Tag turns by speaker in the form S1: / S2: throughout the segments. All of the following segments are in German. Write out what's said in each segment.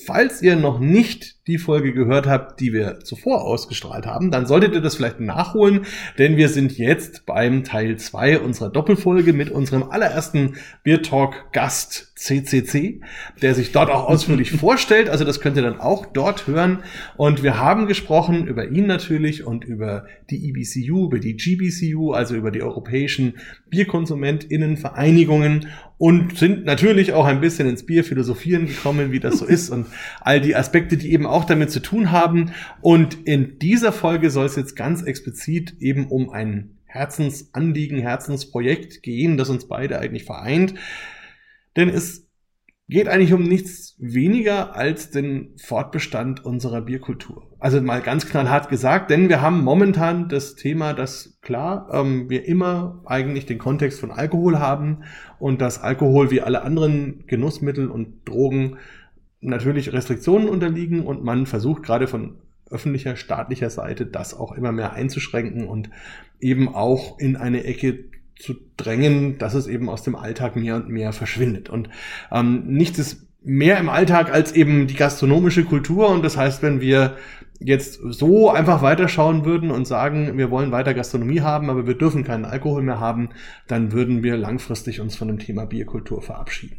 S1: Falls ihr noch nicht die Folge gehört habt, die wir zuvor ausgestrahlt haben, dann solltet ihr das vielleicht nachholen, denn wir sind jetzt beim Teil 2 unserer Doppelfolge mit unserem allerersten Beer Talk Gast CCC, der sich dort auch ausführlich vorstellt. Also das könnt ihr dann auch dort hören. Und wir haben gesprochen über ihn natürlich und über die EBCU, über die GBCU, also über die europäischen Bierkonsumentinnenvereinigungen und sind natürlich auch ein bisschen ins Bierphilosophieren gekommen, wie das so ist und all die Aspekte, die eben auch damit zu tun haben. Und in dieser Folge soll es jetzt ganz explizit eben um ein Herzensanliegen, Herzensprojekt gehen, das uns beide eigentlich vereint. Denn es geht eigentlich um nichts weniger als den Fortbestand unserer Bierkultur. Also mal ganz knallhart gesagt, denn wir haben momentan das Thema, dass klar, ähm, wir immer eigentlich den Kontext von Alkohol haben und dass Alkohol wie alle anderen Genussmittel und Drogen natürlich Restriktionen unterliegen und man versucht gerade von öffentlicher, staatlicher Seite das auch immer mehr einzuschränken und eben auch in eine Ecke zu drängen, dass es eben aus dem Alltag mehr und mehr verschwindet. Und ähm, nichts ist mehr im Alltag als eben die gastronomische Kultur. Und das heißt, wenn wir jetzt so einfach weiterschauen würden und sagen, wir wollen weiter Gastronomie haben, aber wir dürfen keinen Alkohol mehr haben, dann würden wir langfristig uns von dem Thema Bierkultur verabschieden.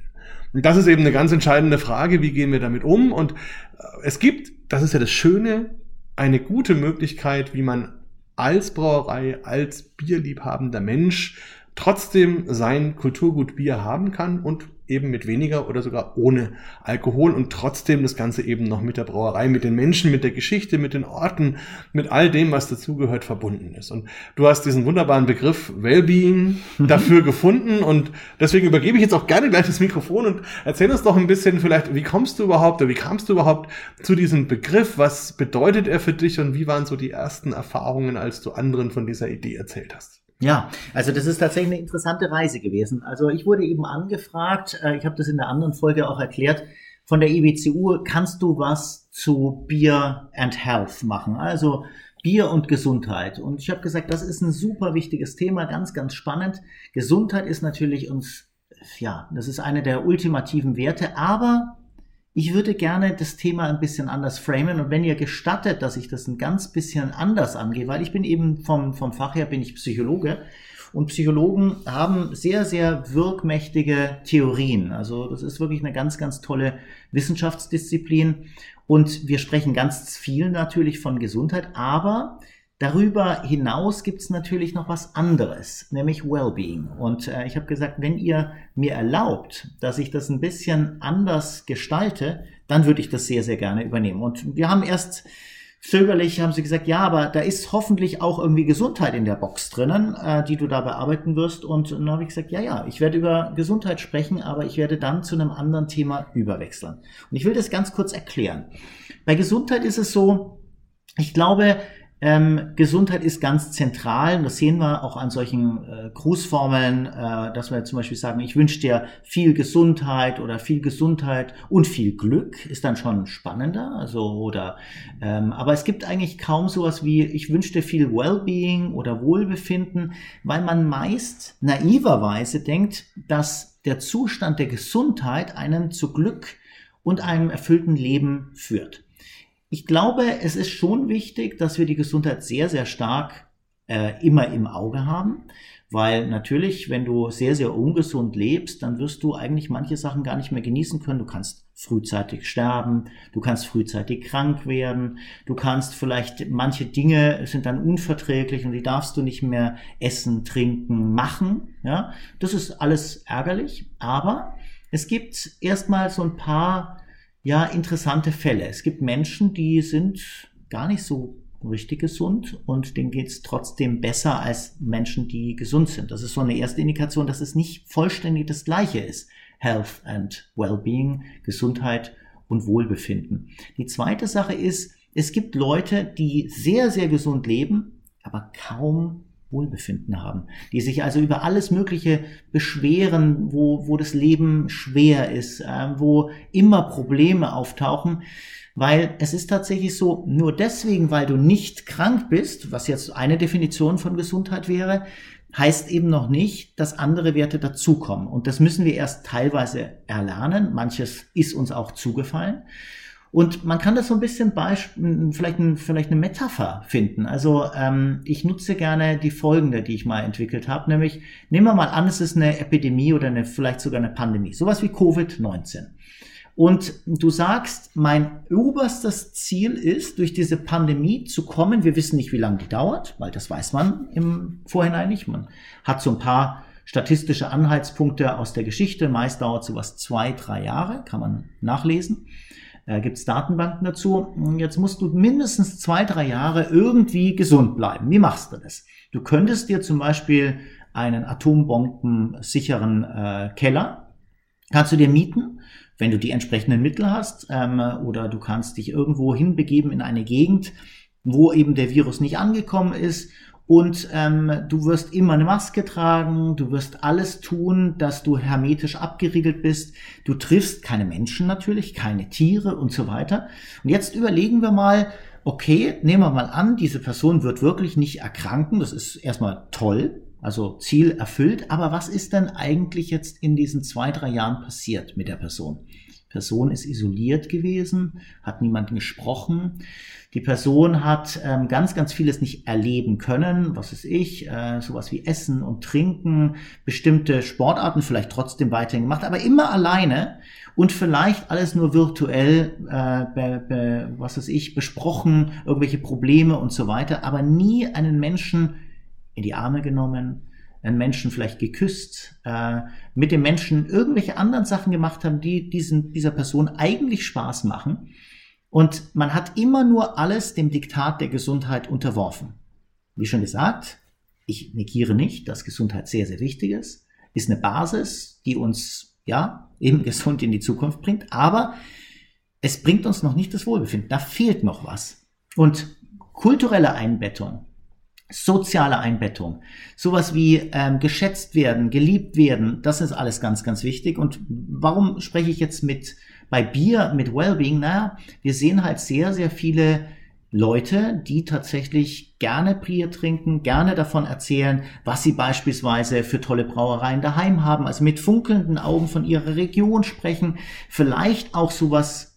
S1: Und das ist eben eine ganz entscheidende Frage, wie gehen wir damit um? Und äh, es gibt, das ist ja das Schöne, eine gute Möglichkeit, wie man als Brauerei, als bierliebhabender Mensch trotzdem sein Kulturgut Bier haben kann und eben mit weniger oder sogar ohne Alkohol und trotzdem das Ganze eben noch mit der Brauerei, mit den Menschen, mit der Geschichte, mit den Orten, mit all dem, was dazugehört, verbunden ist. Und du hast diesen wunderbaren Begriff Wellbeing dafür gefunden und deswegen übergebe ich jetzt auch gerne gleich das Mikrofon und erzähl uns doch ein bisschen vielleicht, wie kommst du überhaupt oder wie kamst du überhaupt zu diesem Begriff? Was bedeutet er für dich und wie waren so die ersten Erfahrungen, als du anderen von dieser Idee erzählt hast?
S2: Ja, also das ist tatsächlich eine interessante Reise gewesen. Also ich wurde eben angefragt, äh, ich habe das in der anderen Folge auch erklärt, von der EBCU, kannst du was zu Beer and Health machen? Also Bier und Gesundheit. Und ich habe gesagt, das ist ein super wichtiges Thema, ganz, ganz spannend. Gesundheit ist natürlich uns, ja, das ist eine der ultimativen Werte, aber ich würde gerne das Thema ein bisschen anders framen und wenn ihr gestattet, dass ich das ein ganz bisschen anders angehe, weil ich bin eben vom, vom Fach her bin ich Psychologe und Psychologen haben sehr, sehr wirkmächtige Theorien. Also das ist wirklich eine ganz, ganz tolle Wissenschaftsdisziplin und wir sprechen ganz viel natürlich von Gesundheit, aber Darüber hinaus gibt es natürlich noch was anderes, nämlich Wellbeing. Und äh, ich habe gesagt, wenn ihr mir erlaubt, dass ich das ein bisschen anders gestalte, dann würde ich das sehr, sehr gerne übernehmen. Und wir haben erst zögerlich, haben sie gesagt, ja, aber da ist hoffentlich auch irgendwie Gesundheit in der Box drinnen, äh, die du da bearbeiten wirst. Und dann habe ich gesagt, ja, ja, ich werde über Gesundheit sprechen, aber ich werde dann zu einem anderen Thema überwechseln. Und ich will das ganz kurz erklären. Bei Gesundheit ist es so, ich glaube, ähm, Gesundheit ist ganz zentral. das sehen wir auch an solchen äh, Grußformeln, äh, dass wir zum Beispiel sagen, ich wünsche dir viel Gesundheit oder viel Gesundheit und viel Glück ist dann schon spannender. Also oder ähm, aber es gibt eigentlich kaum sowas wie ich wünsche dir viel Wellbeing oder Wohlbefinden, weil man meist naiverweise denkt, dass der Zustand der Gesundheit einen zu Glück und einem erfüllten Leben führt. Ich glaube, es ist schon wichtig, dass wir die Gesundheit sehr, sehr stark äh, immer im Auge haben. Weil natürlich, wenn du sehr, sehr ungesund lebst, dann wirst du eigentlich manche Sachen gar nicht mehr genießen können. Du kannst frühzeitig sterben, du kannst frühzeitig krank werden, du kannst vielleicht, manche Dinge sind dann unverträglich und die darfst du nicht mehr essen, trinken, machen. Ja, das ist alles ärgerlich. Aber es gibt erstmal so ein paar ja interessante Fälle. Es gibt Menschen, die sind gar nicht so richtig gesund und denen geht's trotzdem besser als Menschen, die gesund sind. Das ist so eine erste Indikation, dass es nicht vollständig das gleiche ist. Health and Wellbeing, Gesundheit und Wohlbefinden. Die zweite Sache ist, es gibt Leute, die sehr, sehr gesund leben, aber kaum Wohlbefinden haben, die sich also über alles Mögliche beschweren, wo, wo das Leben schwer ist, äh, wo immer Probleme auftauchen, weil es ist tatsächlich so, nur deswegen, weil du nicht krank bist, was jetzt eine Definition von Gesundheit wäre, heißt eben noch nicht, dass andere Werte dazukommen. Und das müssen wir erst teilweise erlernen. Manches ist uns auch zugefallen. Und man kann das so ein bisschen Beispiel, vielleicht, ein, vielleicht eine Metapher finden. Also ähm, ich nutze gerne die folgende, die ich mal entwickelt habe, nämlich nehmen wir mal an, es ist eine Epidemie oder eine, vielleicht sogar eine Pandemie, sowas wie Covid-19. Und du sagst, mein oberstes Ziel ist, durch diese Pandemie zu kommen. Wir wissen nicht, wie lange die dauert, weil das weiß man im Vorhinein nicht. Man hat so ein paar statistische Anhaltspunkte aus der Geschichte. Meist dauert sowas zwei, drei Jahre, kann man nachlesen. Äh, Gibt es Datenbanken dazu. Jetzt musst du mindestens zwei, drei Jahre irgendwie gesund bleiben. Wie machst du das? Du könntest dir zum Beispiel einen atombombensicheren äh, Keller, kannst du dir mieten, wenn du die entsprechenden Mittel hast, ähm, oder du kannst dich irgendwo hinbegeben in eine Gegend, wo eben der Virus nicht angekommen ist und ähm, du wirst immer eine Maske tragen, du wirst alles tun, dass du hermetisch abgeriegelt bist. Du triffst keine Menschen natürlich, keine Tiere und so weiter. Und jetzt überlegen wir mal, okay, nehmen wir mal an, diese Person wird wirklich nicht erkranken. Das ist erstmal toll, also Ziel erfüllt. Aber was ist denn eigentlich jetzt in diesen zwei, drei Jahren passiert mit der Person? Person ist isoliert gewesen, hat niemanden gesprochen. Die Person hat ähm, ganz, ganz vieles nicht erleben können, was ist ich, äh, sowas wie Essen und Trinken, bestimmte Sportarten vielleicht trotzdem weiterhin gemacht, aber immer alleine und vielleicht alles nur virtuell, äh, be, be, was ist ich, besprochen, irgendwelche Probleme und so weiter, aber nie einen Menschen in die Arme genommen, einen Menschen vielleicht geküsst, äh, mit dem Menschen irgendwelche anderen Sachen gemacht haben, die diesen, dieser Person eigentlich Spaß machen. Und man hat immer nur alles dem Diktat der Gesundheit unterworfen. Wie schon gesagt, ich negiere nicht, dass Gesundheit sehr, sehr wichtig ist, ist eine Basis, die uns, ja, eben gesund in die Zukunft bringt, aber es bringt uns noch nicht das Wohlbefinden. Da fehlt noch was. Und kulturelle Einbettung, soziale Einbettung, sowas wie ähm, geschätzt werden, geliebt werden, das ist alles ganz, ganz wichtig. Und warum spreche ich jetzt mit bei Bier mit Wellbeing? Naja, wir sehen halt sehr, sehr viele Leute, die tatsächlich gerne Bier trinken, gerne davon erzählen, was sie beispielsweise für tolle Brauereien daheim haben, also mit funkelnden Augen von ihrer Region sprechen, vielleicht auch sowas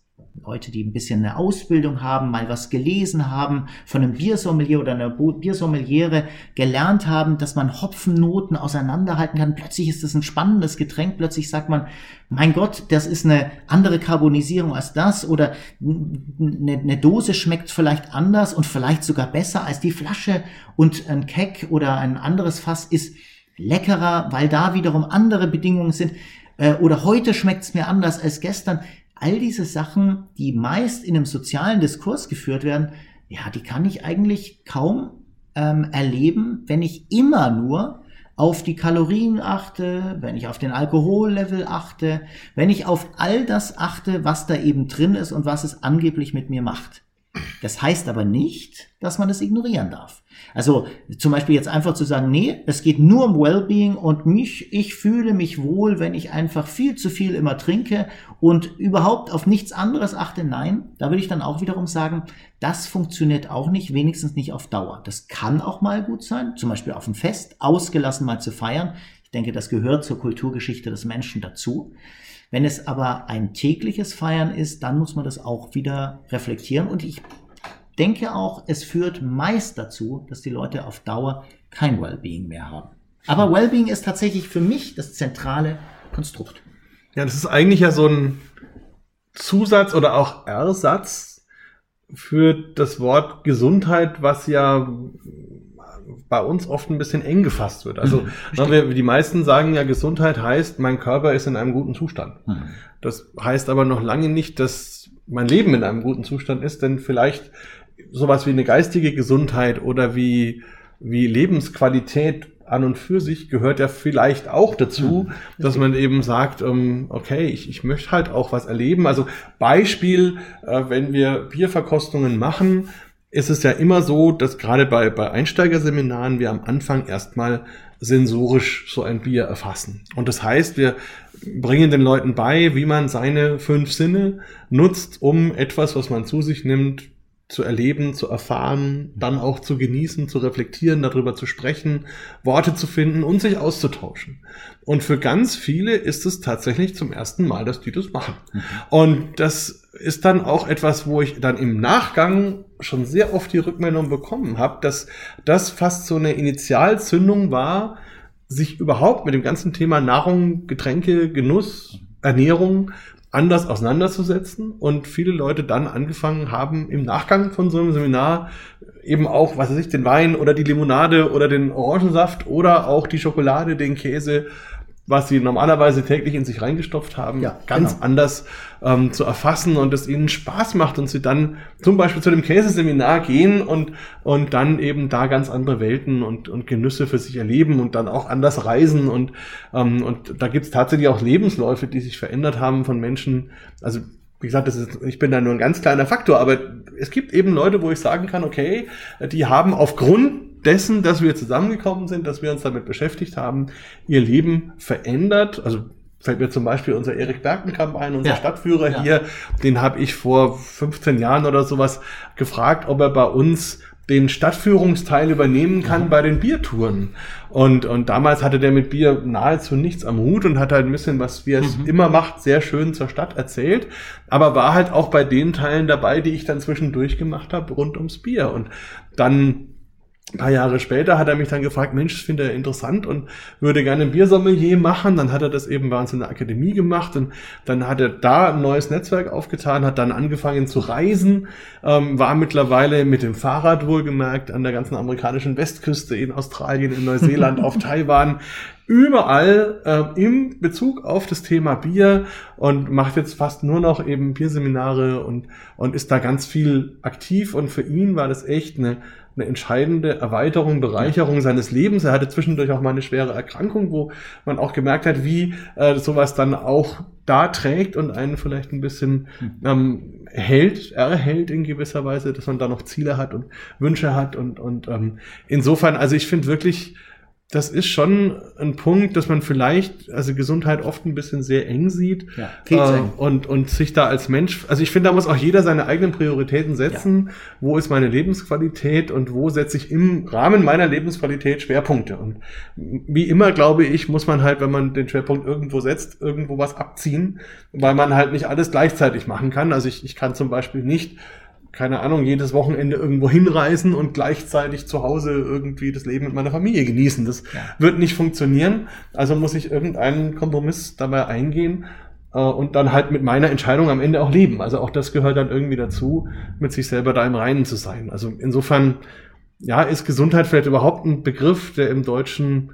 S2: Leute, die ein bisschen eine Ausbildung haben, mal was gelesen haben, von einem Biersommelier oder einer Biersommeliere gelernt haben, dass man Hopfennoten auseinanderhalten kann. Plötzlich ist das ein spannendes Getränk. Plötzlich sagt man, mein Gott, das ist eine andere Karbonisierung als das oder eine, eine Dose schmeckt vielleicht anders und vielleicht sogar besser als die Flasche und ein Keck oder ein anderes Fass ist leckerer, weil da wiederum andere Bedingungen sind. Äh, oder heute schmeckt es mir anders als gestern all diese Sachen, die meist in einem sozialen Diskurs geführt werden, ja, die kann ich eigentlich kaum ähm, erleben, wenn ich immer nur auf die Kalorien achte, wenn ich auf den Alkohollevel achte, wenn ich auf all das achte, was da eben drin ist und was es angeblich mit mir macht. Das heißt aber nicht, dass man es ignorieren darf. Also zum Beispiel jetzt einfach zu sagen, nee, es geht nur um Wellbeing und mich, ich fühle mich wohl, wenn ich einfach viel zu viel immer trinke und überhaupt auf nichts anderes achte. Nein, da würde ich dann auch wiederum sagen, das funktioniert auch nicht, wenigstens nicht auf Dauer. Das kann auch mal gut sein, zum Beispiel auf dem Fest, ausgelassen mal zu feiern. Ich denke, das gehört zur Kulturgeschichte des Menschen dazu. Wenn es aber ein tägliches Feiern ist, dann muss man das auch wieder reflektieren. Und ich denke auch, es führt meist dazu, dass die Leute auf Dauer kein Wellbeing mehr haben. Aber Wellbeing ist tatsächlich für mich das zentrale Konstrukt.
S1: Ja, das ist eigentlich ja so ein Zusatz oder auch Ersatz für das Wort Gesundheit, was ja bei uns oft ein bisschen eng gefasst wird. Also mhm, wir, die meisten sagen ja, Gesundheit heißt, mein Körper ist in einem guten Zustand. Mhm. Das heißt aber noch lange nicht, dass mein Leben in einem guten Zustand ist, denn vielleicht sowas wie eine geistige Gesundheit oder wie, wie Lebensqualität an und für sich gehört ja vielleicht auch dazu, dass man eben sagt, ähm, okay, ich, ich möchte halt auch was erleben. Also Beispiel, äh, wenn wir Bierverkostungen machen, ist es ja immer so, dass gerade bei, bei Einsteigerseminaren wir am Anfang erstmal sensorisch so ein Bier erfassen. Und das heißt, wir bringen den Leuten bei, wie man seine fünf Sinne nutzt, um etwas, was man zu sich nimmt, zu erleben, zu erfahren, dann auch zu genießen, zu reflektieren, darüber zu sprechen, Worte zu finden und sich auszutauschen. Und für ganz viele ist es tatsächlich zum ersten Mal, dass die das machen. Mhm. Und das ist dann auch etwas, wo ich dann im Nachgang schon sehr oft die Rückmeldung bekommen habe, dass das fast so eine Initialzündung war, sich überhaupt mit dem ganzen Thema Nahrung, Getränke, Genuss, Ernährung anders auseinanderzusetzen und viele Leute dann angefangen haben, im Nachgang von so einem Seminar eben auch, was weiß ich, den Wein oder die Limonade oder den Orangensaft oder auch die Schokolade, den Käse was sie normalerweise täglich in sich reingestopft haben, ja, ganz genau. anders ähm, zu erfassen und es ihnen Spaß macht und sie dann zum Beispiel zu dem Käseseminar gehen und, und dann eben da ganz andere Welten und, und Genüsse für sich erleben und dann auch anders reisen und, ähm, und da gibt es tatsächlich auch Lebensläufe, die sich verändert haben von Menschen. Also wie gesagt, das ist, ich bin da nur ein ganz kleiner Faktor, aber es gibt eben Leute, wo ich sagen kann, okay, die haben aufgrund dessen, dass wir zusammengekommen sind, dass wir uns damit beschäftigt haben, ihr Leben verändert. Also fällt mir zum Beispiel unser Erik Berkenkamp ein, unser ja. Stadtführer ja. hier, den habe ich vor 15 Jahren oder sowas gefragt, ob er bei uns den Stadtführungsteil übernehmen kann mhm. bei den Biertouren. Und, und damals hatte der mit Bier nahezu nichts am Hut und hat halt ein bisschen, was wie er es mhm. immer macht, sehr schön zur Stadt erzählt. Aber war halt auch bei den Teilen dabei, die ich dann zwischendurch gemacht habe, rund ums Bier. Und dann ein paar Jahre später hat er mich dann gefragt, Mensch, das finde er interessant und würde gerne ein Biersommelier machen. Dann hat er das eben bei uns in der Akademie gemacht und dann hat er da ein neues Netzwerk aufgetan, hat dann angefangen zu reisen, ähm, war mittlerweile mit dem Fahrrad wohlgemerkt an der ganzen amerikanischen Westküste, in Australien, in Neuseeland, auf Taiwan, überall äh, im Bezug auf das Thema Bier und macht jetzt fast nur noch eben Bierseminare und, und ist da ganz viel aktiv und für ihn war das echt eine eine entscheidende Erweiterung, Bereicherung seines Lebens. Er hatte zwischendurch auch mal eine schwere Erkrankung, wo man auch gemerkt hat, wie äh, sowas dann auch da trägt und einen vielleicht ein bisschen hm. ähm, hält, erhält in gewisser Weise, dass man da noch Ziele hat und Wünsche hat und, und ähm, insofern, also ich finde wirklich, das ist schon ein Punkt, dass man vielleicht, also Gesundheit oft ein bisschen sehr eng sieht ja, äh, und, und sich da als Mensch, also ich finde, da muss auch jeder seine eigenen Prioritäten setzen. Ja. Wo ist meine Lebensqualität und wo setze ich im Rahmen meiner Lebensqualität Schwerpunkte? Und wie immer, glaube ich, muss man halt, wenn man den Schwerpunkt irgendwo setzt, irgendwo was abziehen, weil man halt nicht alles gleichzeitig machen kann. Also ich, ich kann zum Beispiel nicht keine Ahnung, jedes Wochenende irgendwo hinreisen und gleichzeitig zu Hause irgendwie das Leben mit meiner Familie genießen. Das ja. wird nicht funktionieren. Also muss ich irgendeinen Kompromiss dabei eingehen äh, und dann halt mit meiner Entscheidung am Ende auch leben. Also auch das gehört dann irgendwie dazu, mit sich selber da im Reinen zu sein. Also insofern, ja, ist Gesundheit vielleicht überhaupt ein Begriff, der im Deutschen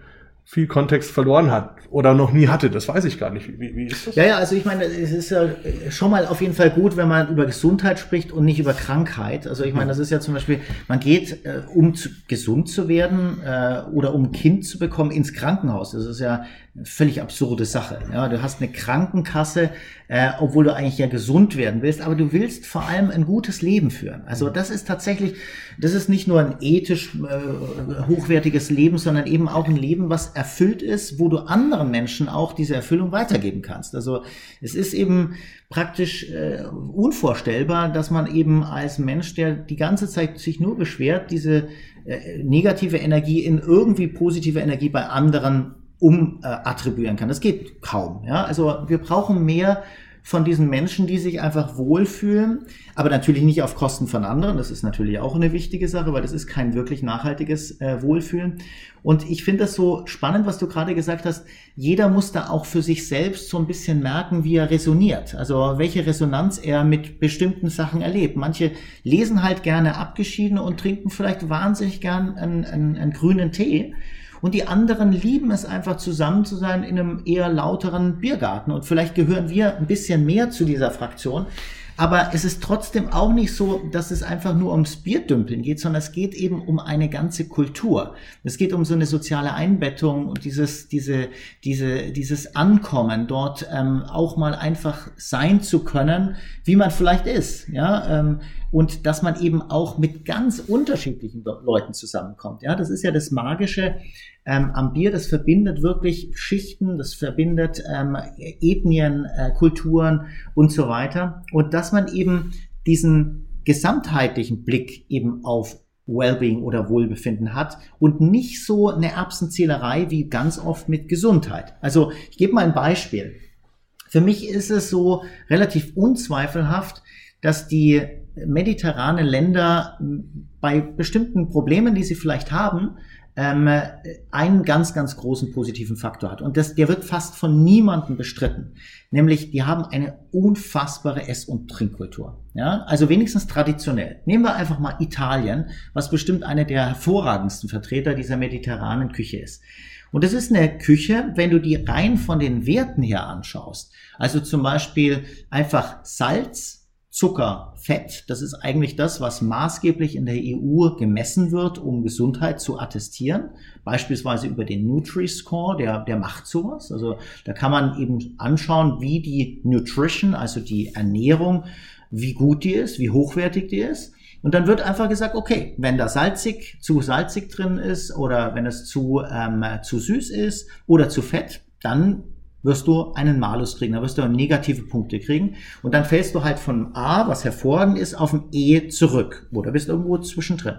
S1: viel Kontext verloren hat oder noch nie hatte. Das weiß ich gar nicht. Wie, wie ist das?
S2: Ja, ja, also ich meine, es ist ja schon mal auf jeden Fall gut, wenn man über Gesundheit spricht und nicht über Krankheit. Also ich meine, das ist ja zum Beispiel, man geht, äh, um zu, gesund zu werden äh, oder um ein Kind zu bekommen, ins Krankenhaus. Das ist ja völlig absurde Sache. Ja, du hast eine Krankenkasse, äh, obwohl du eigentlich ja gesund werden willst, aber du willst vor allem ein gutes Leben führen. Also das ist tatsächlich, das ist nicht nur ein ethisch äh, hochwertiges Leben, sondern eben auch ein Leben, was erfüllt ist, wo du anderen Menschen auch diese Erfüllung weitergeben kannst. Also es ist eben praktisch äh, unvorstellbar, dass man eben als Mensch, der die ganze Zeit sich nur beschwert, diese äh, negative Energie in irgendwie positive Energie bei anderen um äh, attribuieren kann. Das geht kaum. Ja? Also wir brauchen mehr von diesen Menschen, die sich einfach wohlfühlen, aber natürlich nicht auf Kosten von anderen. Das ist natürlich auch eine wichtige Sache, weil das ist kein wirklich nachhaltiges äh, Wohlfühlen. Und ich finde das so spannend, was du gerade gesagt hast. Jeder muss da auch für sich selbst so ein bisschen merken, wie er resoniert. Also welche Resonanz er mit bestimmten Sachen erlebt. Manche lesen halt gerne abgeschieden und trinken vielleicht wahnsinnig gern einen, einen, einen grünen Tee. Und die anderen lieben es einfach zusammen zu sein in einem eher lauteren Biergarten. Und vielleicht gehören wir ein bisschen mehr zu dieser Fraktion, Aber es ist trotzdem auch nicht so, dass es einfach nur ums Bierdümpeln geht, sondern es geht eben um eine ganze Kultur. Es geht um so eine soziale Einbettung und dieses, diese, diese, dieses Ankommen, dort ähm, auch mal einfach sein zu können, wie man vielleicht ist, ja, ähm, und dass man eben auch mit ganz unterschiedlichen Leuten zusammenkommt. Ja, das ist ja das Magische ähm, am Bier. Das verbindet wirklich Schichten, das verbindet ähm, Ethnien, äh, Kulturen und so weiter. Und dass man eben diesen gesamtheitlichen Blick eben auf Wellbeing oder Wohlbefinden hat und nicht so eine Erbsenzählerei wie ganz oft mit Gesundheit. Also ich gebe mal ein Beispiel. Für mich ist es so relativ unzweifelhaft, dass die mediterrane Länder bei bestimmten Problemen, die sie vielleicht haben, ähm, einen ganz, ganz großen positiven Faktor hat. Und das, der wird fast von niemandem bestritten. Nämlich, die haben eine unfassbare Ess- und Trinkkultur. Ja, also wenigstens traditionell. Nehmen wir einfach mal Italien, was bestimmt einer der hervorragendsten Vertreter dieser mediterranen Küche ist. Und das ist eine Küche, wenn du die rein von den Werten her anschaust. Also zum Beispiel einfach Salz, Zucker, Fett, das ist eigentlich das, was maßgeblich in der EU gemessen wird, um Gesundheit zu attestieren. Beispielsweise über den Nutri-Score, der, der macht sowas. Also da kann man eben anschauen, wie die Nutrition, also die Ernährung, wie gut die ist, wie hochwertig die ist. Und dann wird einfach gesagt, okay, wenn da salzig, zu salzig drin ist oder wenn es zu, ähm, zu süß ist oder zu fett, dann wirst du einen Malus kriegen, da wirst du negative Punkte kriegen und dann fällst du halt von A, was hervorragend ist, auf ein E zurück oder bist irgendwo zwischendrin.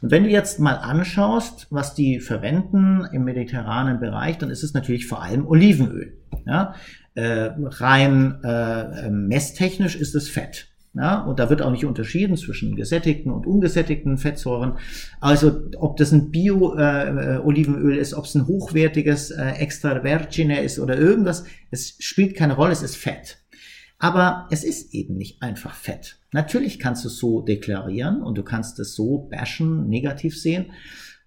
S2: Und wenn du jetzt mal anschaust, was die verwenden im mediterranen Bereich, dann ist es natürlich vor allem Olivenöl. Ja? Äh, rein äh, messtechnisch ist es Fett. Ja, und da wird auch nicht unterschieden zwischen gesättigten und ungesättigten Fettsäuren. Also ob das ein Bio-Olivenöl äh, ist, ob es ein hochwertiges äh, Extra Vergine ist oder irgendwas, es spielt keine Rolle, es ist Fett. Aber es ist eben nicht einfach Fett. Natürlich kannst du es so deklarieren und du kannst es so bashen, negativ sehen.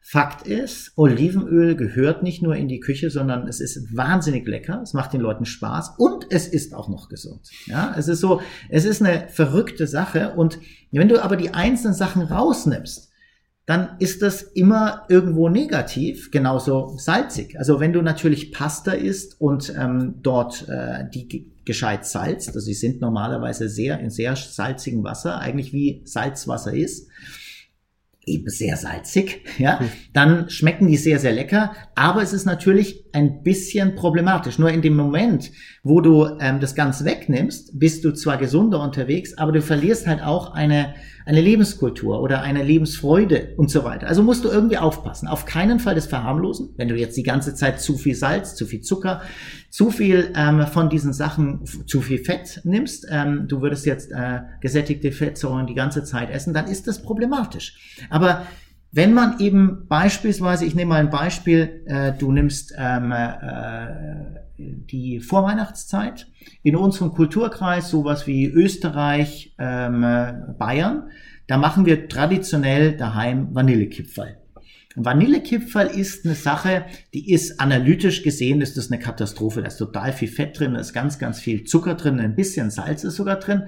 S2: Fakt ist, Olivenöl gehört nicht nur in die Küche, sondern es ist wahnsinnig lecker, es macht den Leuten Spaß und es ist auch noch gesund. Ja, es ist so, es ist eine verrückte Sache und wenn du aber die einzelnen Sachen rausnimmst, dann ist das immer irgendwo negativ, genauso salzig. Also wenn du natürlich Pasta isst und ähm, dort äh, die gescheit salzt, also sie sind normalerweise sehr in sehr salzigem Wasser, eigentlich wie Salzwasser ist, eben sehr salzig, ja, dann schmecken die sehr, sehr lecker. Aber es ist natürlich ein bisschen problematisch. Nur in dem Moment, wo du ähm, das Ganze wegnimmst, bist du zwar gesunder unterwegs, aber du verlierst halt auch eine, eine Lebenskultur oder eine Lebensfreude und so weiter. Also musst du irgendwie aufpassen. Auf keinen Fall das verharmlosen. Wenn du jetzt die ganze Zeit zu viel Salz, zu viel Zucker, zu viel ähm, von diesen Sachen, zu viel Fett nimmst, ähm, du würdest jetzt äh, gesättigte Fettsäuren die ganze Zeit essen, dann ist das problematisch. Aber wenn man eben beispielsweise, ich nehme mal ein Beispiel, äh, du nimmst ähm, äh, die Vorweihnachtszeit in unserem Kulturkreis, sowas wie Österreich, ähm, Bayern, da machen wir traditionell daheim Vanillekipferl. Vanillekipferl ist eine Sache, die ist analytisch gesehen, ist das eine Katastrophe. Da ist total viel Fett drin, da ist ganz, ganz viel Zucker drin, ein bisschen Salz ist sogar drin.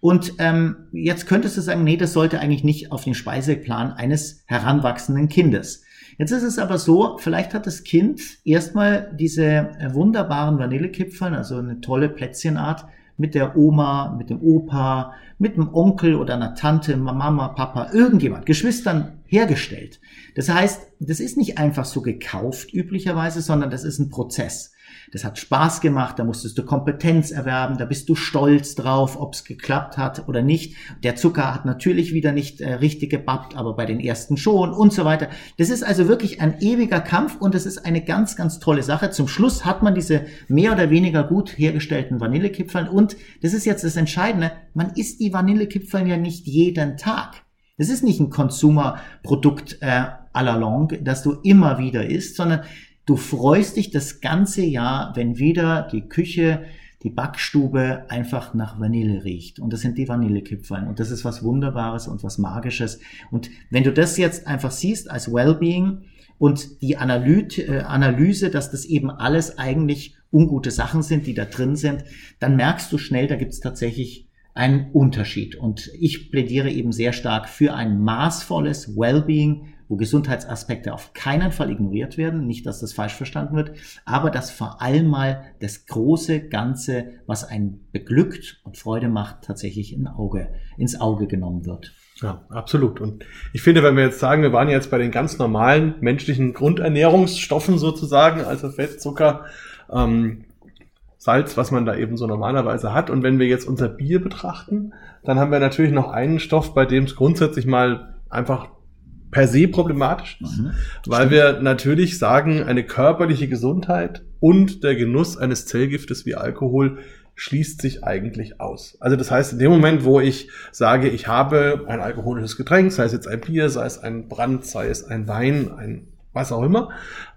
S2: Und ähm, jetzt könntest du sagen, nee, das sollte eigentlich nicht auf den Speiseplan eines heranwachsenden Kindes. Jetzt ist es aber so, vielleicht hat das Kind erstmal diese äh, wunderbaren Vanillekipferl, also eine tolle Plätzchenart, mit der Oma, mit dem Opa, mit dem Onkel oder einer Tante, Mama, Papa, irgendjemand, Geschwistern hergestellt. Das heißt, das ist nicht einfach so gekauft üblicherweise, sondern das ist ein Prozess. Das hat Spaß gemacht, da musstest du Kompetenz erwerben, da bist du stolz drauf, ob es geklappt hat oder nicht. Der Zucker hat natürlich wieder nicht äh, richtig gebappt, aber bei den ersten schon und so weiter. Das ist also wirklich ein ewiger Kampf und es ist eine ganz, ganz tolle Sache. Zum Schluss hat man diese mehr oder weniger gut hergestellten Vanillekipferl und das ist jetzt das Entscheidende, man isst die Vanillekipferl ja nicht jeden Tag. Das ist nicht ein Consumer-Produkt äh, à la longue, das du immer wieder isst, sondern Du freust dich das ganze Jahr, wenn wieder die Küche, die Backstube einfach nach Vanille riecht. Und das sind die Vanillekipferl. Und das ist was Wunderbares und was Magisches. Und wenn du das jetzt einfach siehst als Wellbeing und die äh, Analyse, dass das eben alles eigentlich ungute Sachen sind, die da drin sind, dann merkst du schnell, da gibt es tatsächlich ein Unterschied. Und ich plädiere eben sehr stark für ein maßvolles Wellbeing, wo Gesundheitsaspekte auf keinen Fall ignoriert werden, nicht, dass das falsch verstanden wird, aber dass vor allem mal das große Ganze, was einen beglückt und Freude macht, tatsächlich in Auge, ins Auge genommen wird.
S1: Ja, absolut. Und ich finde, wenn wir jetzt sagen, wir waren jetzt bei den ganz normalen menschlichen Grundernährungsstoffen sozusagen, also Fett, Zucker, ähm, Salz, was man da eben so normalerweise hat. Und wenn wir jetzt unser Bier betrachten, dann haben wir natürlich noch einen Stoff, bei dem es grundsätzlich mal einfach per se problematisch ist, mhm, weil wir natürlich sagen, eine körperliche Gesundheit und der Genuss eines Zellgiftes wie Alkohol schließt sich eigentlich aus. Also das heißt, in dem Moment, wo ich sage, ich habe ein alkoholisches Getränk, sei es jetzt ein Bier, sei es ein Brand, sei es ein Wein, ein was auch immer,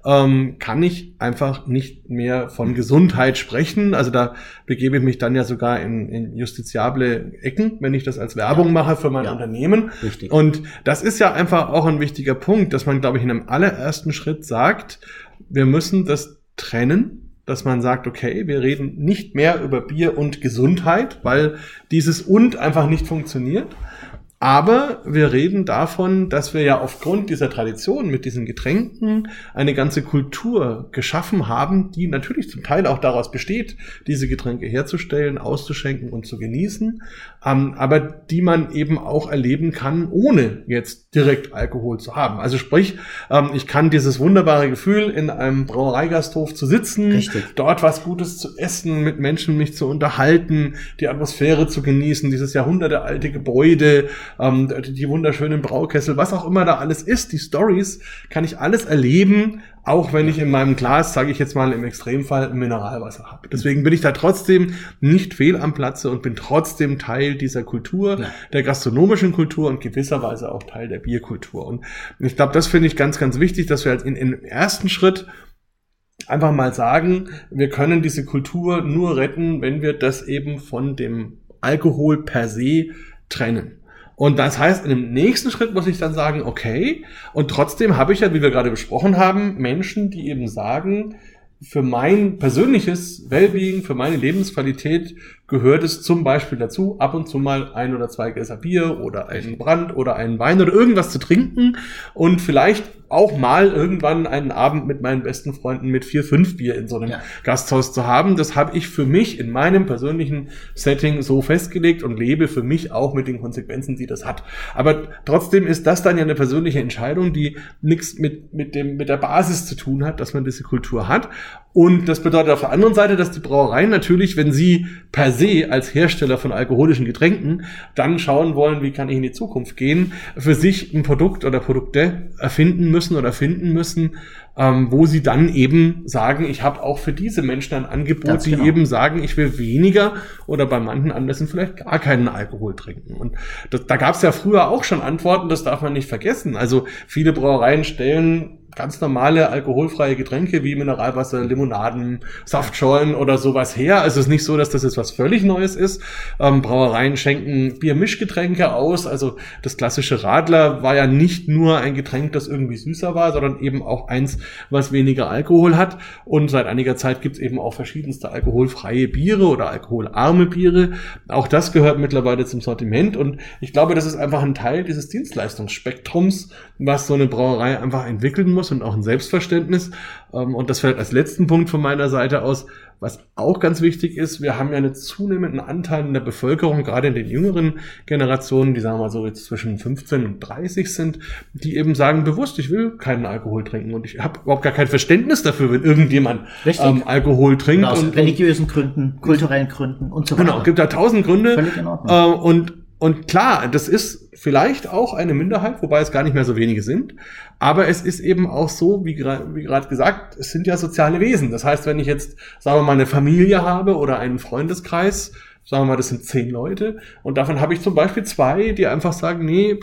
S1: ähm, kann ich einfach nicht mehr von Gesundheit sprechen. Also da begebe ich mich dann ja sogar in, in justiziable Ecken, wenn ich das als Werbung ja. mache für mein ja. Unternehmen. Richtig. Und das ist ja einfach auch ein wichtiger Punkt, dass man, glaube ich, in einem allerersten Schritt sagt, wir müssen das trennen dass man sagt, okay, wir reden nicht mehr über Bier und Gesundheit, weil dieses und einfach nicht funktioniert, aber wir reden davon, dass wir ja aufgrund dieser Tradition mit diesen Getränken eine ganze Kultur geschaffen haben, die natürlich zum Teil auch daraus besteht, diese Getränke herzustellen, auszuschenken und zu genießen, ähm, aber die man eben auch erleben kann, ohne jetzt direkt Alkohol zu haben. Also sprich, ähm, ich kann dieses wunderbare Gefühl, in einem Brauereigasthof zu sitzen, Richtig. dort was Gutes zu essen, mit Menschen mich zu unterhalten, die Atmosphäre zu genießen, dieses jahrhundertealte Gebäude, ähm, die wunderschönen Braukessel, was auch immer da alles ist, die Stories, kann ich alles erleben, auch wenn ich in meinem Glas, sage ich jetzt mal im Extremfall, Mineralwasser habe. Deswegen bin ich da trotzdem nicht fehl am Platze und bin trotzdem Teil dieser Kultur, ja. der gastronomischen Kultur und gewisserweise auch Teil der Bierkultur. Und ich glaube, das finde ich ganz, ganz wichtig, dass wir halt in, in ersten Schritt einfach mal sagen, wir können diese Kultur nur retten, wenn wir das eben von dem Alkohol per se trennen. Und das heißt, in dem nächsten Schritt muss ich dann sagen, okay, und trotzdem habe ich ja, wie wir gerade besprochen haben, Menschen, die eben sagen, für mein persönliches Wellbeing, für meine Lebensqualität gehört es zum Beispiel dazu, ab und zu mal ein oder zwei Gläser Bier oder einen Brand oder einen Wein oder irgendwas zu trinken und vielleicht auch mal irgendwann einen Abend mit meinen besten Freunden mit vier, fünf Bier in so einem ja. Gasthaus zu haben. Das habe ich für mich in meinem persönlichen Setting so festgelegt und lebe für mich auch mit den Konsequenzen, die das hat. Aber trotzdem ist das dann ja eine persönliche Entscheidung, die nichts mit, mit, dem, mit der Basis zu tun hat, dass man diese Kultur hat. Und das bedeutet auf der anderen Seite, dass die Brauereien natürlich, wenn sie per se als Hersteller von alkoholischen Getränken dann schauen wollen, wie kann ich in die Zukunft gehen, für sich ein Produkt oder Produkte erfinden müssen oder finden müssen, ähm, wo sie dann eben sagen, ich habe auch für diese Menschen ein Angebot, die genau. eben sagen, ich will weniger oder bei manchen Anlässen vielleicht gar keinen Alkohol trinken. Und das, da gab es ja früher auch schon Antworten, das darf man nicht vergessen. Also viele Brauereien stellen ganz normale alkoholfreie Getränke wie Mineralwasser, Limonaden, Saftschorlen oder sowas her. Also es ist nicht so, dass das jetzt was völlig Neues ist. Ähm, Brauereien schenken Biermischgetränke aus. Also das klassische Radler war ja nicht nur ein Getränk, das irgendwie süßer war, sondern eben auch eins, was weniger Alkohol hat. Und seit einiger Zeit gibt es eben auch verschiedenste alkoholfreie Biere oder alkoholarme Biere. Auch das gehört mittlerweile zum Sortiment. Und ich glaube, das ist einfach ein Teil dieses Dienstleistungsspektrums, was so eine Brauerei einfach entwickeln muss und auch ein Selbstverständnis. Ähm, und das vielleicht als letzten Punkt von meiner Seite aus, was auch ganz wichtig ist, wir haben ja einen zunehmenden Anteil in der Bevölkerung, gerade in den jüngeren Generationen, die sagen wir mal so jetzt zwischen 15 und 30 sind, die eben sagen bewusst, ich will keinen Alkohol trinken und ich habe überhaupt gar kein Verständnis dafür, wenn irgendjemand ähm, Alkohol trinkt.
S2: Genau, aus und, religiösen Gründen, kulturellen Gründen und so
S1: weiter. Genau, gibt da tausend Gründe. Völlig in Ordnung. Äh, und und klar, das ist vielleicht auch eine Minderheit, wobei es gar nicht mehr so wenige sind. Aber es ist eben auch so, wie gerade gesagt, es sind ja soziale Wesen. Das heißt, wenn ich jetzt, sagen wir mal, eine Familie habe oder einen Freundeskreis, sagen wir mal, das sind zehn Leute, und davon habe ich zum Beispiel zwei, die einfach sagen, nee,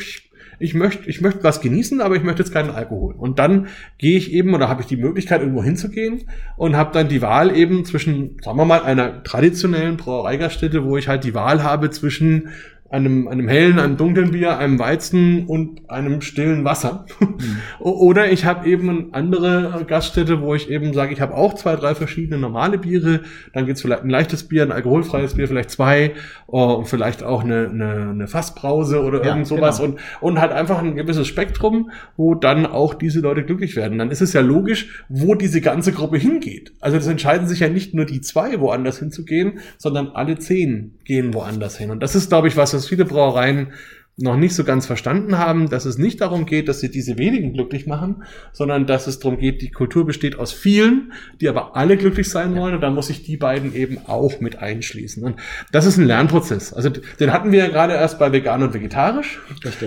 S1: ich möchte, ich möchte was genießen, aber ich möchte jetzt keinen Alkohol. Und dann gehe ich eben oder habe ich die Möglichkeit, irgendwo hinzugehen und habe dann die Wahl eben zwischen, sagen wir mal, einer traditionellen Brauereigaststätte, wo ich halt die Wahl habe zwischen einem, einem hellen, einem dunklen Bier, einem Weizen und einem stillen Wasser. Mhm. Oder ich habe eben eine andere Gaststätte, wo ich eben sage, ich habe auch zwei, drei verschiedene normale Biere. Dann gibt's vielleicht ein leichtes Bier, ein alkoholfreies Bier, vielleicht zwei, und oh, vielleicht auch eine, eine, eine Fassbrause oder ja, irgend sowas. Genau. Und, und halt einfach ein gewisses Spektrum, wo dann auch diese Leute glücklich werden. Dann ist es ja logisch, wo diese ganze Gruppe hingeht. Also das entscheiden sich ja nicht nur die zwei, woanders hinzugehen, sondern alle zehn gehen woanders hin. Und das ist, glaube ich, was, was viele Brauereien noch nicht so ganz verstanden haben, dass es nicht darum geht, dass sie diese wenigen glücklich machen, sondern dass es darum geht, die Kultur besteht aus vielen, die aber alle glücklich sein wollen und da muss ich die beiden eben auch mit einschließen. Und das ist ein Lernprozess. Also den hatten wir ja gerade erst bei vegan und vegetarisch.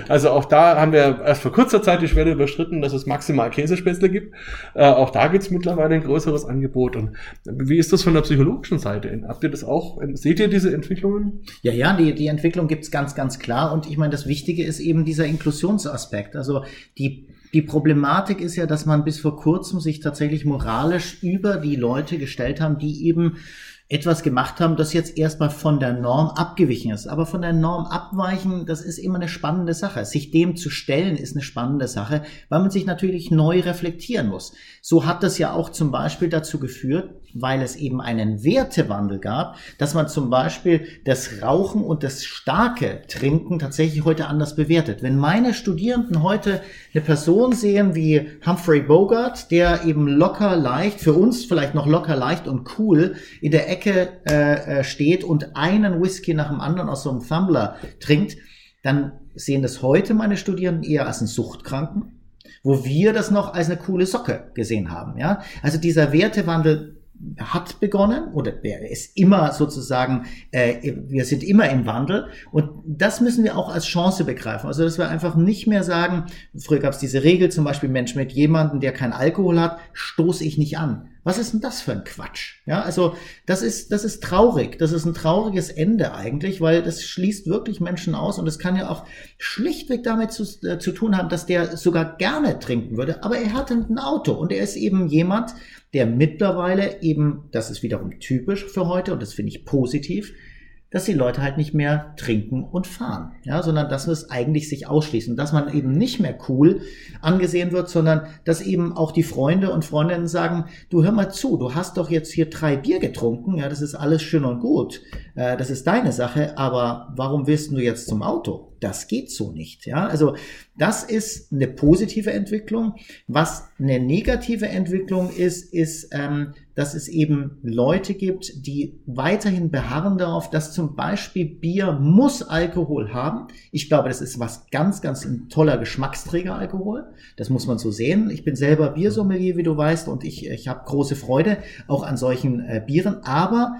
S1: Also auch da haben wir erst vor kurzer Zeit die Schwelle überschritten, dass es maximal Käsespätzle gibt. Äh, auch da gibt es mittlerweile ein größeres Angebot. Und wie ist das von der psychologischen Seite? Habt ihr das auch? Seht ihr diese Entwicklungen?
S2: Ja, ja, die, die Entwicklung gibt's ganz, ganz klar. Und ich meine, das Wichtige ist eben dieser Inklusionsaspekt. Also die die Problematik ist ja, dass man bis vor kurzem sich tatsächlich moralisch über die Leute gestellt haben, die eben etwas gemacht haben, das jetzt erstmal von der Norm abgewichen ist. Aber von der Norm abweichen, das ist immer eine spannende Sache. Sich dem zu stellen, ist eine spannende Sache, weil man sich natürlich neu reflektieren muss. So hat das ja auch zum Beispiel dazu geführt, weil es eben einen Wertewandel gab, dass man zum Beispiel das Rauchen und das starke Trinken tatsächlich heute anders bewertet. Wenn meine Studierenden heute eine Person sehen wie Humphrey Bogart, der eben locker leicht, für uns vielleicht noch locker leicht und cool in der Ecke äh, äh steht und einen Whisky nach dem anderen aus so einem Thumbler trinkt, dann sehen das heute meine Studierenden eher als einen Suchtkranken wo wir das noch als eine coole Socke gesehen haben. Ja, also dieser Wertewandel hat begonnen oder er ist immer sozusagen, äh, wir sind immer im Wandel und das müssen wir auch als Chance begreifen. Also dass wir einfach nicht mehr sagen, früher gab es diese Regel zum Beispiel, Mensch, mit jemandem, der keinen Alkohol hat, stoße ich nicht an. Was ist denn das für ein Quatsch? Ja, also das ist, das ist traurig. Das ist ein trauriges Ende eigentlich, weil das schließt wirklich Menschen aus und es kann ja auch schlichtweg damit zu, äh, zu tun haben, dass der sogar gerne trinken würde, aber er hat ein Auto und er ist eben jemand, der mittlerweile eben, das ist wiederum typisch für heute und das finde ich positiv, dass die Leute halt nicht mehr trinken und fahren, ja, sondern dass es eigentlich sich ausschließen, dass man eben nicht mehr cool angesehen wird, sondern dass eben auch die Freunde und Freundinnen sagen, du hör mal zu, du hast doch jetzt hier drei Bier getrunken, ja, das ist alles schön und gut, äh, das ist deine Sache, aber warum willst du jetzt zum Auto? Das geht so nicht, ja, also das ist eine positive Entwicklung. Was eine negative Entwicklung ist, ist, ähm, dass es eben Leute gibt, die weiterhin beharren darauf, dass zum Beispiel Bier muss Alkohol haben. Ich glaube, das ist was ganz, ganz ein toller Geschmacksträger Alkohol. Das muss man so sehen. Ich bin selber Biersommelier, wie du weißt, und ich, ich habe große Freude auch an solchen äh, Bieren. Aber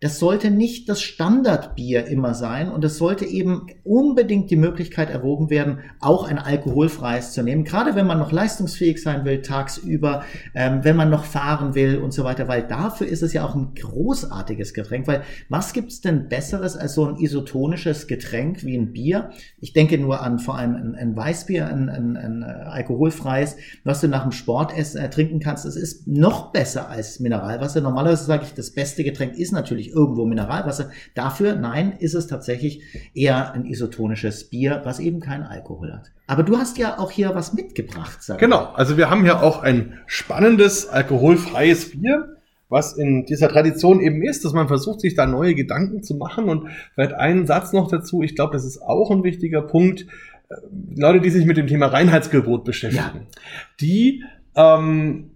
S2: das sollte nicht das Standardbier immer sein und es sollte eben unbedingt die Möglichkeit erwogen werden, auch ein alkoholfreies zu nehmen. Gerade wenn man noch leistungsfähig sein will tagsüber, ähm, wenn man noch fahren will und so weiter, weil dafür ist es ja auch ein großartiges Getränk. Weil was gibt's denn Besseres als so ein isotonisches Getränk wie ein Bier? Ich denke nur an vor allem ein, ein Weißbier, ein, ein, ein, äh, alkoholfreies, was du nach dem Sport essen, äh, trinken kannst. Es ist noch besser als Mineralwasser. Normalerweise sage ich, das beste Getränk ist natürlich nicht irgendwo Mineralwasser. Dafür, nein, ist es tatsächlich eher ein isotonisches Bier, was eben keinen Alkohol hat. Aber du hast ja auch hier was mitgebracht.
S1: Sag genau, also wir haben hier auch ein spannendes alkoholfreies Bier was in dieser Tradition eben ist, dass man versucht, sich da neue Gedanken zu machen. Und vielleicht einen Satz noch dazu. Ich glaube, das ist auch ein wichtiger Punkt. Äh, Leute, die sich mit dem Thema Reinheitsgebot beschäftigen, ja. die ähm,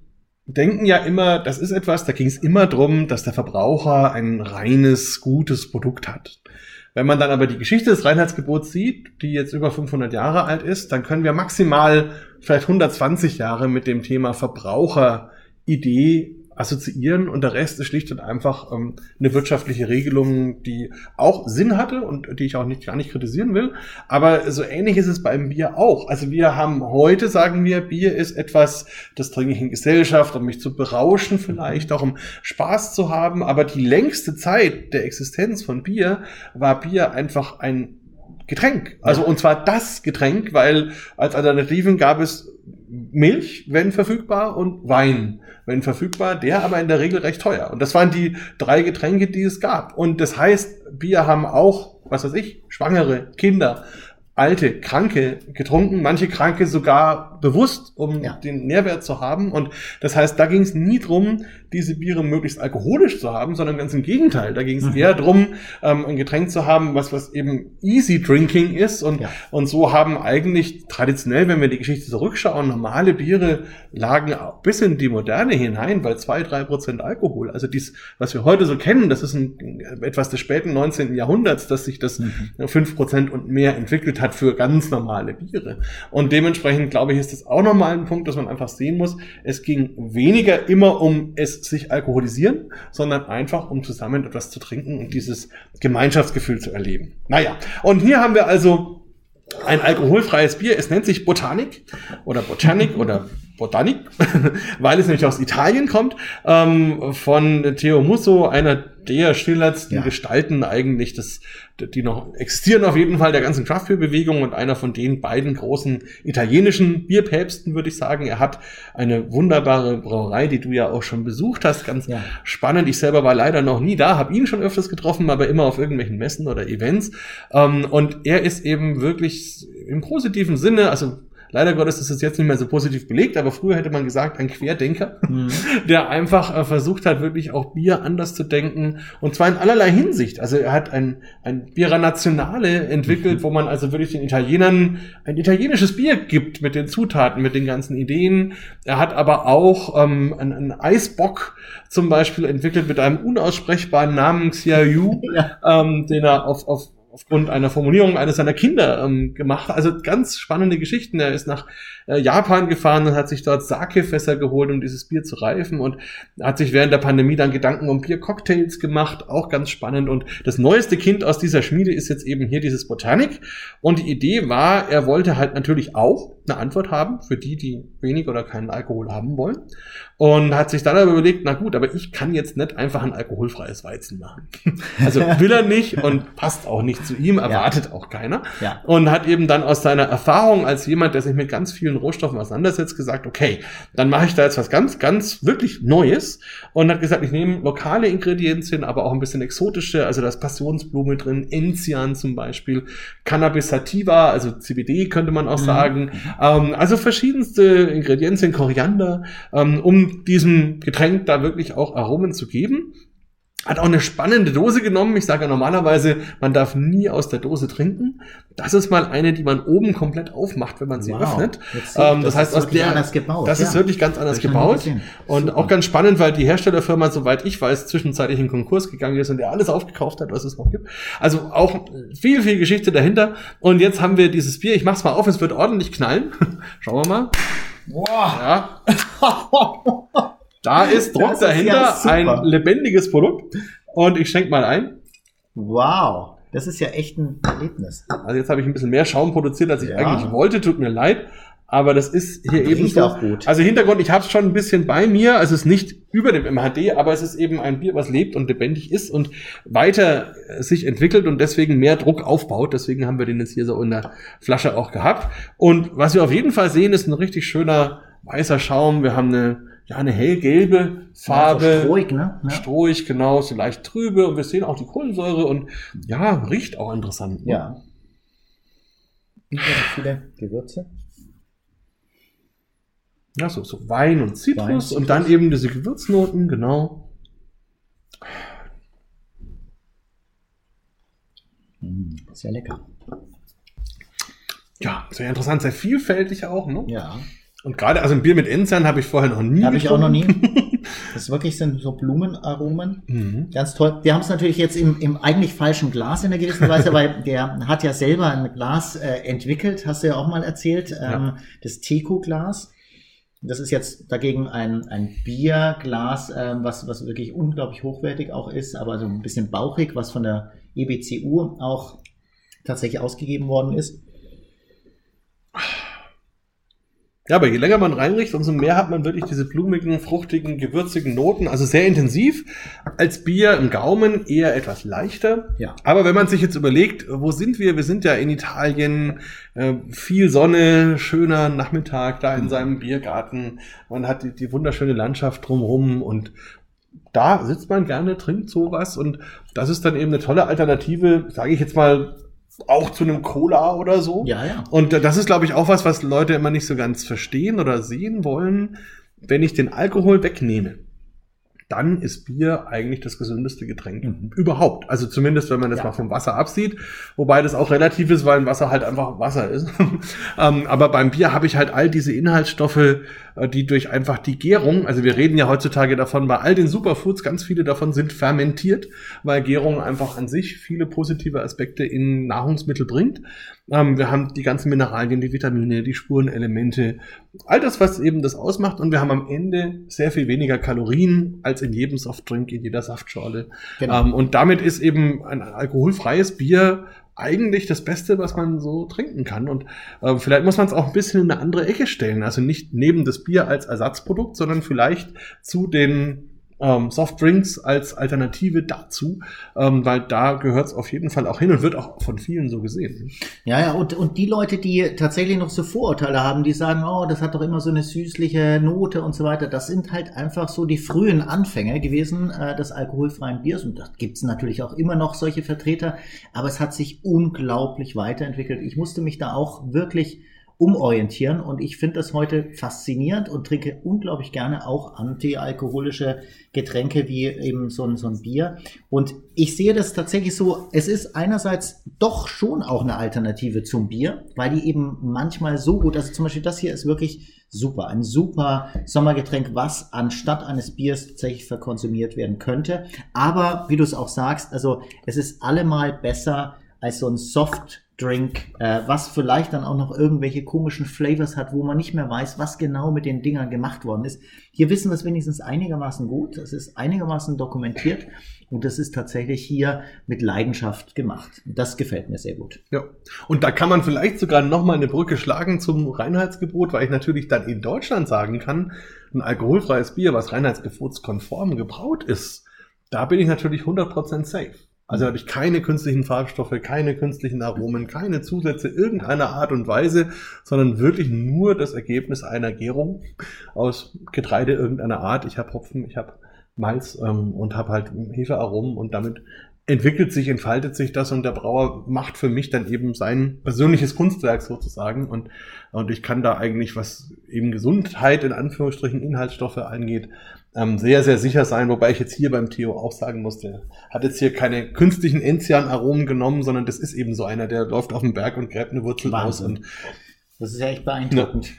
S1: denken ja immer, das ist etwas, da ging es immer drum, dass der Verbraucher ein reines, gutes Produkt hat. Wenn man dann aber die Geschichte des Reinheitsgebots sieht, die jetzt über 500 Jahre alt ist, dann können wir maximal vielleicht 120 Jahre mit dem Thema Verbraucheridee assoziieren und der Rest ist schlicht und einfach ähm, eine wirtschaftliche Regelung, die auch Sinn hatte und die ich auch nicht gar nicht kritisieren will. Aber so ähnlich ist es beim Bier auch. Also wir haben heute, sagen wir, Bier ist etwas, das trinke ich in Gesellschaft, um mich zu berauschen vielleicht, auch um Spaß zu haben. Aber die längste Zeit der Existenz von Bier war Bier einfach ein Getränk. Also und zwar das Getränk, weil als Alternativen gab es Milch, wenn verfügbar, und Wein, wenn verfügbar, der aber in der Regel recht teuer. Und das waren die drei Getränke, die es gab. Und das heißt, Bier haben auch was weiß ich, Schwangere, Kinder, alte, Kranke getrunken, manche Kranke sogar bewusst, um
S2: Ja.
S1: den Nährwert zu haben. Und das heißt, da ging es nie drum, diese Biere möglichst alkoholisch zu haben, sondern ganz im Gegenteil. Da ging es
S2: Mhm.
S1: eher drum, ähm, ein Getränk zu haben, was, was eben easy drinking ist. Und,
S2: Ja.
S1: und so haben eigentlich traditionell, wenn wir die Geschichte zurückschauen, normale Biere lagen bis in die Moderne hinein, weil zwei, drei Prozent Alkohol. Also dies, was wir heute so kennen, das ist ein, etwas des späten 19. Jahrhunderts, dass sich das
S2: Mhm.
S1: 5% und mehr entwickelt hat für ganz normale Biere. Und dementsprechend, glaube ich, ist das auch nochmal ein Punkt, dass man einfach sehen muss. Es ging weniger immer um es sich alkoholisieren, sondern einfach um zusammen etwas zu trinken und dieses Gemeinschaftsgefühl zu erleben. Naja, und hier haben wir also ein alkoholfreies Bier. Es nennt sich Botanik oder Botanic oder Botanik, weil es nämlich aus Italien kommt, ähm, von Theo Musso, einer der schillerndsten
S2: Ja.
S1: Gestalten eigentlich, des, die noch existieren auf jeden Fall, der ganzen Craft-Beer-Bewegung und einer von den beiden großen italienischen Bierpäpsten, würde ich sagen. Er hat eine wunderbare Brauerei, die du ja auch schon besucht hast, ganz
S2: Ja.
S1: spannend. Ich selber war leider noch nie da, habe ihn schon öfters getroffen, aber immer auf irgendwelchen Messen oder Events. Ähm, und er ist eben wirklich im positiven Sinne, also leider Gottes ist es jetzt nicht mehr so positiv belegt, aber früher hätte man gesagt, ein Querdenker,
S2: Mhm.
S1: der einfach äh, versucht hat, wirklich auch Bier anders zu denken. Und zwar in allerlei Hinsicht. Also er hat ein, ein Bierer Nationale entwickelt, wo man also wirklich den Italienern ein italienisches Bier gibt mit den Zutaten, mit den ganzen Ideen. Er hat aber auch ähm, einen, einen Eisbock zum Beispiel entwickelt mit einem unaussprechbaren Namen Xiaoyu,
S2: Ja.
S1: ähm, den er auf, auf aufgrund einer Formulierung eines seiner Kinder ähm, gemacht. Also ganz spannende Geschichten. Er ist nach äh, Japan gefahren und hat sich dort Sake-Fässer geholt, um dieses Bier zu reifen und hat sich während der Pandemie dann Gedanken um Biercocktails gemacht. Auch ganz spannend. Und das neueste Kind aus dieser Schmiede ist jetzt eben hier dieses Botanik. Und die Idee war, er wollte halt natürlich auch eine Antwort haben für die, die wenig oder keinen Alkohol haben wollen. Und hat sich dann aber überlegt, na gut, aber ich kann jetzt nicht einfach ein alkoholfreies Weizen machen. Also will er nicht und passt auch nicht zu ihm, erwartet auch keiner.
S2: Ja.
S1: Und hat eben dann aus seiner Erfahrung als jemand, der sich mit ganz vielen Rohstoffen auseinandersetzt, gesagt, okay, dann mache ich da jetzt was ganz, ganz wirklich Neues. Und hat gesagt, ich nehme lokale Ingredienzien, aber auch ein bisschen exotische, also da ist Passionsblume drin, Enzian zum Beispiel, Cannabis sativa, also CBD könnte man auch
S2: Mhm.
S1: sagen. Ähm, also verschiedenste Ingredienzien, Koriander, ähm, um diesem Getränk da wirklich auch Aromen zu geben. Hat auch eine spannende Dose genommen. Ich sage ja normalerweise, man darf nie aus der Dose trinken. Das ist mal eine, die man oben komplett aufmacht, wenn man sie
S2: Wow.
S1: öffnet. Ähm, das,
S2: das
S1: heißt,
S2: ist
S1: aus
S2: wirklich
S1: der,
S2: anders gebaut,
S1: das
S2: ja.
S1: ist wirklich ganz anders gebaut. Und
S2: Super.
S1: auch ganz spannend, weil die Herstellerfirma, soweit ich weiß, zwischenzeitlich in Konkurs gegangen ist und der alles aufgekauft hat, was es noch gibt. Also auch viel, viel Geschichte dahinter. Und jetzt haben wir dieses Bier. Ich mach's mal auf, es wird ordentlich knallen. Schauen wir mal.
S2: Wow.
S1: Ja, da ist Druck
S2: ja
S1: dahinter,
S2: super.
S1: ein lebendiges Produkt. Und ich schenke mal ein.
S2: wow. Das ist ja echt ein Erlebnis.
S1: Also jetzt habe ich ein bisschen mehr Schaum produziert, als ich
S2: Ja.
S1: eigentlich wollte. Tut mir leid. Aber das ist hier
S2: Riecht
S1: eben so.
S2: auch gut.
S1: Also Hintergrund, ich habe es schon ein bisschen bei mir. Also es ist nicht über dem MHD, aber es ist eben ein Bier, was lebt und lebendig ist und weiter sich entwickelt und deswegen mehr Druck aufbaut. Deswegen haben wir den jetzt hier so in der Flasche auch gehabt. Und was wir auf jeden Fall sehen, ist ein richtig schöner weißer Schaum. Wir haben eine, ja, eine hellgelbe Farbe.
S2: Also strohig, ne? Ja.
S1: Strohig, genau, so leicht trübe und wir sehen auch die Kohlensäure und ja, riecht auch interessant. ne?
S2: Ja. Viele Gewürze.
S1: Ja, so, so Wein und Zitrus,
S2: Wein, Zitrus.
S1: und dann eben diese Gewürznoten, genau.
S2: Mm, Sehr lecker.
S1: Ja, sehr interessant, sehr vielfältig auch, ne?
S2: Ja.
S1: Und gerade, also ein Bier mit Enzian habe ich vorher noch nie.
S2: Habe ich auch noch nie. Das wirklich sind so Blumenaromen.
S1: Mhm.
S2: Ganz toll. Wir haben es natürlich jetzt im, im eigentlich falschen Glas in einer gewissen Weise, weil der hat ja selber ein Glas äh, entwickelt, hast du ja auch mal erzählt, ähm,
S1: Ja.
S2: das Teku-Glas. Das ist jetzt dagegen ein, ein Bierglas, ähm, was, was wirklich unglaublich hochwertig auch ist, aber so ein bisschen bauchig, was von der EBCU auch tatsächlich ausgegeben worden ist.
S1: Ja, aber je länger man reinriecht, umso mehr hat man wirklich diese blumigen, fruchtigen, gewürzigen Noten. Also sehr intensiv. Als Bier im Gaumen eher etwas leichter.
S2: Ja.
S1: Aber wenn man sich jetzt überlegt, wo sind wir? Wir sind ja in Italien, äh, viel Sonne, schöner Nachmittag da in seinem Biergarten. Man hat die, die wunderschöne Landschaft drumherum und da sitzt man gerne, trinkt sowas und das ist dann eben eine tolle Alternative, sage ich jetzt mal, auch zu einem Cola oder so.
S2: Ja, ja.
S1: Und das ist, glaube ich, auch was, was Leute immer nicht so ganz verstehen oder sehen wollen. Wenn ich den Alkohol wegnehme, dann ist Bier eigentlich das gesündeste Getränk
S2: Mhm.
S1: überhaupt. Also zumindest, wenn man das
S2: Ja.
S1: mal vom Wasser absieht, wobei das auch relativ ist, weil ein Wasser halt einfach Wasser ist. ähm, aber beim Bier habe ich halt all diese Inhaltsstoffe, äh, die durch einfach die Gärung, also wir reden ja heutzutage davon, bei all den Superfoods, ganz viele davon sind fermentiert, weil Gärung einfach an sich viele positive Aspekte in Nahrungsmittel bringt. Ähm, wir haben die ganzen Mineralien, die Vitamine, die Spurenelemente, all das, was eben das ausmacht. Und wir haben am Ende sehr viel weniger Kalorien als in jedem Softdrink, in jeder Saftschorle.
S2: Genau.
S1: Ähm, und damit ist eben ein alkoholfreies Bier eigentlich das Beste, was man so trinken kann. Und äh, vielleicht muss man es auch ein bisschen in eine andere Ecke stellen. Also nicht neben das Bier als Ersatzprodukt, sondern vielleicht zu den ähm, Softdrinks als Alternative dazu, ähm, weil da gehört es auf jeden Fall auch hin und wird auch von vielen so gesehen.
S2: Ja, ja, und, und die Leute, die tatsächlich noch so Vorurteile haben, die sagen, oh, das hat doch immer so eine süßliche Note und so weiter, das sind halt einfach so die frühen Anfänge gewesen äh, des alkoholfreien Biers. Und da gibt's natürlich auch immer noch solche Vertreter, aber es hat sich unglaublich weiterentwickelt. Ich musste mich da auch wirklich umorientieren und ich finde das heute faszinierend und trinke unglaublich gerne auch antialkoholische Getränke wie eben so ein, so ein Bier. Und ich sehe das tatsächlich so, es ist einerseits doch schon auch eine Alternative zum Bier, weil die eben manchmal so gut, also zum Beispiel das hier ist wirklich super, ein super Sommergetränk, was anstatt eines Biers tatsächlich verkonsumiert werden könnte. Aber wie du es auch sagst, also es ist allemal besser als so ein Softdrink, äh, was vielleicht dann auch noch irgendwelche komischen Flavors hat, wo man nicht mehr weiß, was genau mit den Dingern gemacht worden ist. Hier wissen wir es wenigstens einigermaßen gut, es ist einigermaßen dokumentiert und das ist tatsächlich hier mit Leidenschaft gemacht. Das gefällt mir sehr gut.
S1: Ja. Und da kann man vielleicht sogar nochmal eine Brücke schlagen zum Reinheitsgebot, weil ich natürlich dann in Deutschland sagen kann, ein alkoholfreies Bier, was reinheitsgebotskonform gebraut ist, da bin ich natürlich 100% safe. Also habe ich keine künstlichen Farbstoffe, keine künstlichen Aromen, keine Zusätze irgendeiner Art und Weise, sondern wirklich nur das Ergebnis einer Gärung aus Getreide irgendeiner Art. Ich habe Hopfen, ich habe Malz ähm, und habe halt Hefearomen und damit entwickelt sich, entfaltet sich das und der Brauer macht für mich dann eben sein persönliches Kunstwerk sozusagen und, und ich kann da eigentlich, was eben Gesundheit in Anführungsstrichen Inhaltsstoffe angeht, ähm, sehr, sehr sicher sein, wobei ich jetzt hier beim Theo auch sagen musste, hat jetzt hier keine künstlichen Enzian-Aromen genommen, sondern das ist eben so einer, der läuft auf den Berg und gräbt eine Wurzel aus
S2: Wahnsinn.
S1: und
S2: Das ist ja echt beeindruckend.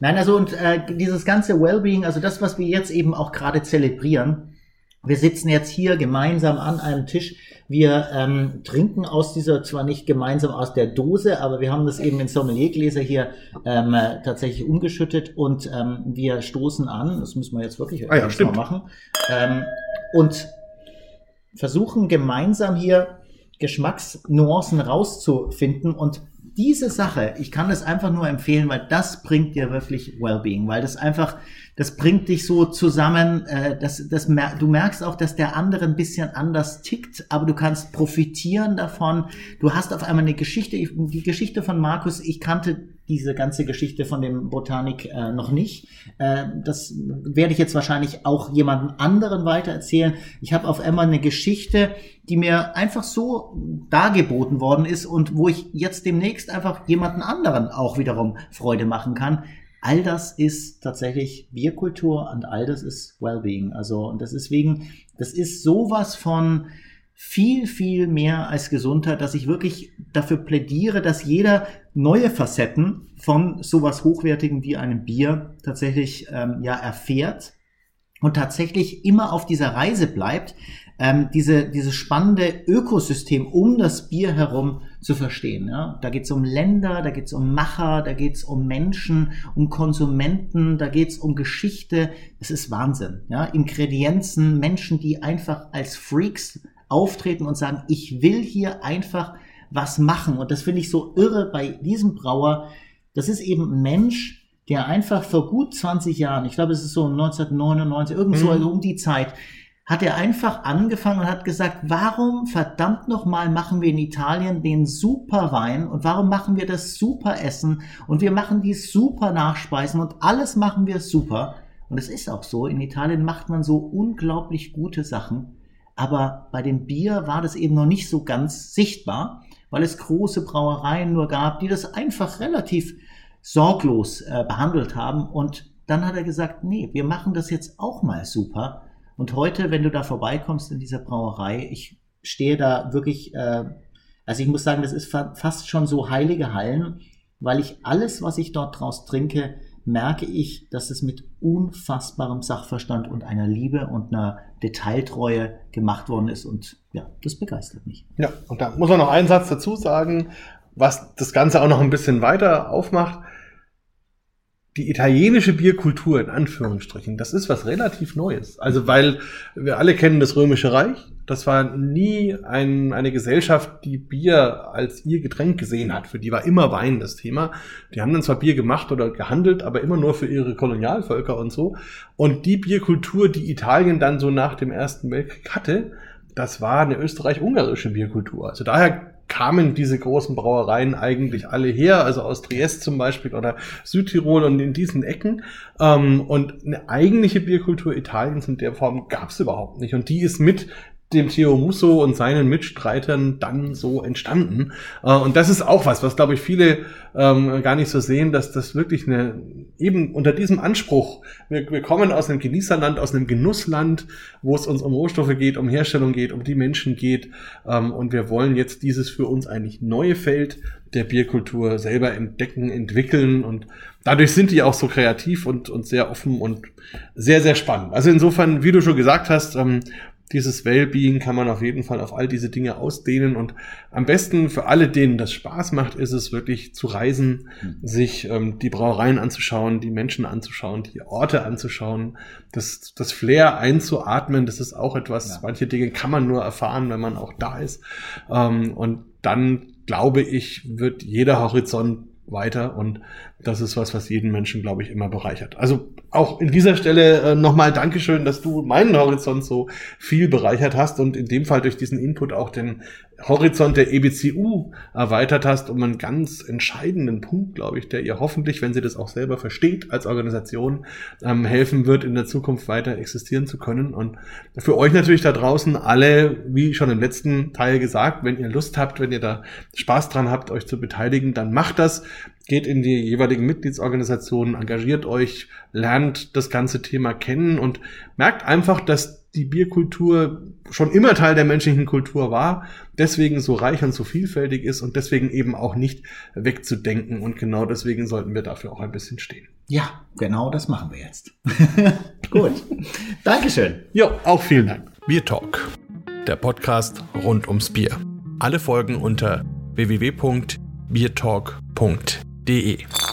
S2: Nein, also und äh, dieses ganze Wellbeing, also das, was wir jetzt eben auch gerade zelebrieren, wir sitzen jetzt hier gemeinsam an einem Tisch. Wir ähm, trinken aus dieser, zwar nicht gemeinsam aus der Dose, aber wir haben das eben in Sommeliergläser hier ähm, äh, tatsächlich umgeschüttet und ähm, wir stoßen an. Das müssen wir jetzt wirklich
S1: Ah ja,
S2: mal machen. Ähm, und versuchen gemeinsam hier Geschmacksnuancen rauszufinden und diese Sache, ich kann das einfach nur empfehlen, weil das bringt dir wirklich Wellbeing, weil das einfach, das bringt dich so zusammen, äh, das, das, mer du merkst auch, dass der andere ein bisschen anders tickt, aber du kannst profitieren davon. Du hast auf einmal eine Geschichte, ich- die Geschichte von Markus, ich kannte diese ganze Geschichte von dem Botanik äh, noch nicht. Äh, das werde ich jetzt wahrscheinlich auch jemandem anderen weitererzählen. Ich habe auf einmal eine Geschichte, die mir einfach so dargeboten worden ist und wo ich jetzt demnächst einfach jemanden anderen auch wiederum Freude machen kann. All das ist tatsächlich Bierkultur und all das ist Wellbeing. Also, und das ist wegen, das ist sowas von viel, viel mehr als Gesundheit, dass ich wirklich dafür plädiere, dass jeder neue Facetten von sowas Hochwertigem wie einem Bier tatsächlich ähm, ja erfährt und tatsächlich immer auf dieser Reise bleibt, ähm, diese, dieses spannende Ökosystem um das Bier herum zu verstehen. Ja? Da geht es um Länder, da geht es um Macher, da geht es um Menschen, um Konsumenten, da geht es um Geschichte. Es ist Wahnsinn. Ja? Ingredienzen, Menschen, die einfach als Freaks auftreten und sagen, ich will hier einfach was machen. Und das finde ich so irre bei diesem Brauer. Das ist eben ein Mensch, der einfach vor gut 20 Jahren, ich glaube, es ist so 1999, irgendwo
S1: Mhm.
S2: also um die Zeit, hat er einfach angefangen und hat gesagt, warum verdammt nochmal machen wir in Italien den super Wein und warum machen wir das super Essen und wir machen die super Nachspeisen und alles machen wir super. Und es ist auch so, in Italien macht man so unglaublich gute Sachen, aber bei dem Bier war das eben noch nicht so ganz sichtbar, weil es große Brauereien nur gab, die das einfach relativ sorglos äh, behandelt haben. Und dann hat er gesagt, nee, wir machen das jetzt auch mal super. Und heute, wenn du da vorbeikommst in dieser Brauerei, ich stehe da wirklich, äh, also ich muss sagen, das ist fa fast schon so heilige Hallen, weil ich alles, was ich dort draus trinke, merke ich, dass es mit unfassbarem Sachverstand und einer Liebe und einer Detailtreue gemacht worden ist. Und ja, das begeistert mich.
S1: Ja, und da muss man noch einen Satz dazu sagen, was das Ganze auch noch ein bisschen weiter aufmacht die italienische Bierkultur in Anführungsstrichen, das ist was relativ Neues. Also weil wir alle kennen das Römische Reich. Das war nie ein, eine Gesellschaft, die Bier als ihr Getränk gesehen hat. Für die war immer Wein das Thema. Die haben dann zwar Bier gemacht oder gehandelt, aber immer nur für ihre Kolonialvölker und so. Und die Bierkultur, die Italien dann so nach dem Ersten Weltkrieg hatte, das war eine österreich-ungarische Bierkultur. Also daher kamen diese großen Brauereien eigentlich alle her, also aus Triest zum Beispiel oder Südtirol und in diesen Ecken. Ähm, und eine eigentliche Bierkultur Italiens in der Form gab es überhaupt nicht. Und die ist mit dem Theo Musso und seinen Mitstreitern dann so entstanden. Äh, und das ist auch was, was glaube ich viele ähm, gar nicht so sehen, dass das wirklich eine, eben unter diesem Anspruch, wir, wir kommen aus einem Genießerland, aus einem Genussland, wo es uns um Rohstoffe geht, um Herstellung geht, um die Menschen geht. Ähm, und wir wollen jetzt dieses für uns eigentlich neue Feld der Bierkultur selber entdecken, entwickeln und dadurch sind die auch so kreativ und, und sehr offen und sehr, sehr spannend. Also insofern, wie du schon gesagt hast, ähm, dieses Wellbeing kann man auf jeden Fall auf all diese Dinge ausdehnen und am besten für alle, denen das Spaß macht, ist es wirklich zu reisen, mhm. sich ähm, die Brauereien anzuschauen, die Menschen anzuschauen, die Orte anzuschauen, das, das Flair einzuatmen, das ist auch etwas, ja. manche Dinge kann man nur erfahren, wenn man auch da ist ähm, und dann glaube ich, wird jeder Horizont weiter und das ist was, was jeden Menschen, glaube ich, immer bereichert. Also auch in dieser Stelle äh, nochmal Dankeschön, dass du meinen Horizont so viel bereichert hast und in dem Fall durch diesen Input auch den Horizont der EBCU erweitert hast, um einen ganz entscheidenden Punkt, glaube ich, der ihr hoffentlich, wenn sie das auch selber versteht als Organisation, ähm, helfen wird, in der Zukunft weiter existieren zu können. Und für euch natürlich da draußen alle, wie schon im letzten Teil gesagt, wenn ihr Lust habt, wenn ihr da Spaß dran habt, euch zu beteiligen, dann macht das geht in die jeweiligen Mitgliedsorganisationen, engagiert euch, lernt das ganze Thema kennen und merkt einfach, dass die Bierkultur schon immer Teil der menschlichen Kultur war, deswegen so reich und so vielfältig ist und deswegen eben auch nicht wegzudenken. Und genau deswegen sollten wir dafür auch ein bisschen stehen.
S2: Ja, genau das machen wir jetzt. Gut. Dankeschön.
S1: Ja, auch vielen Dank. Bier Talk, der Podcast rund ums Bier. Alle Folgen unter www.biertalk.de www.ftf.de.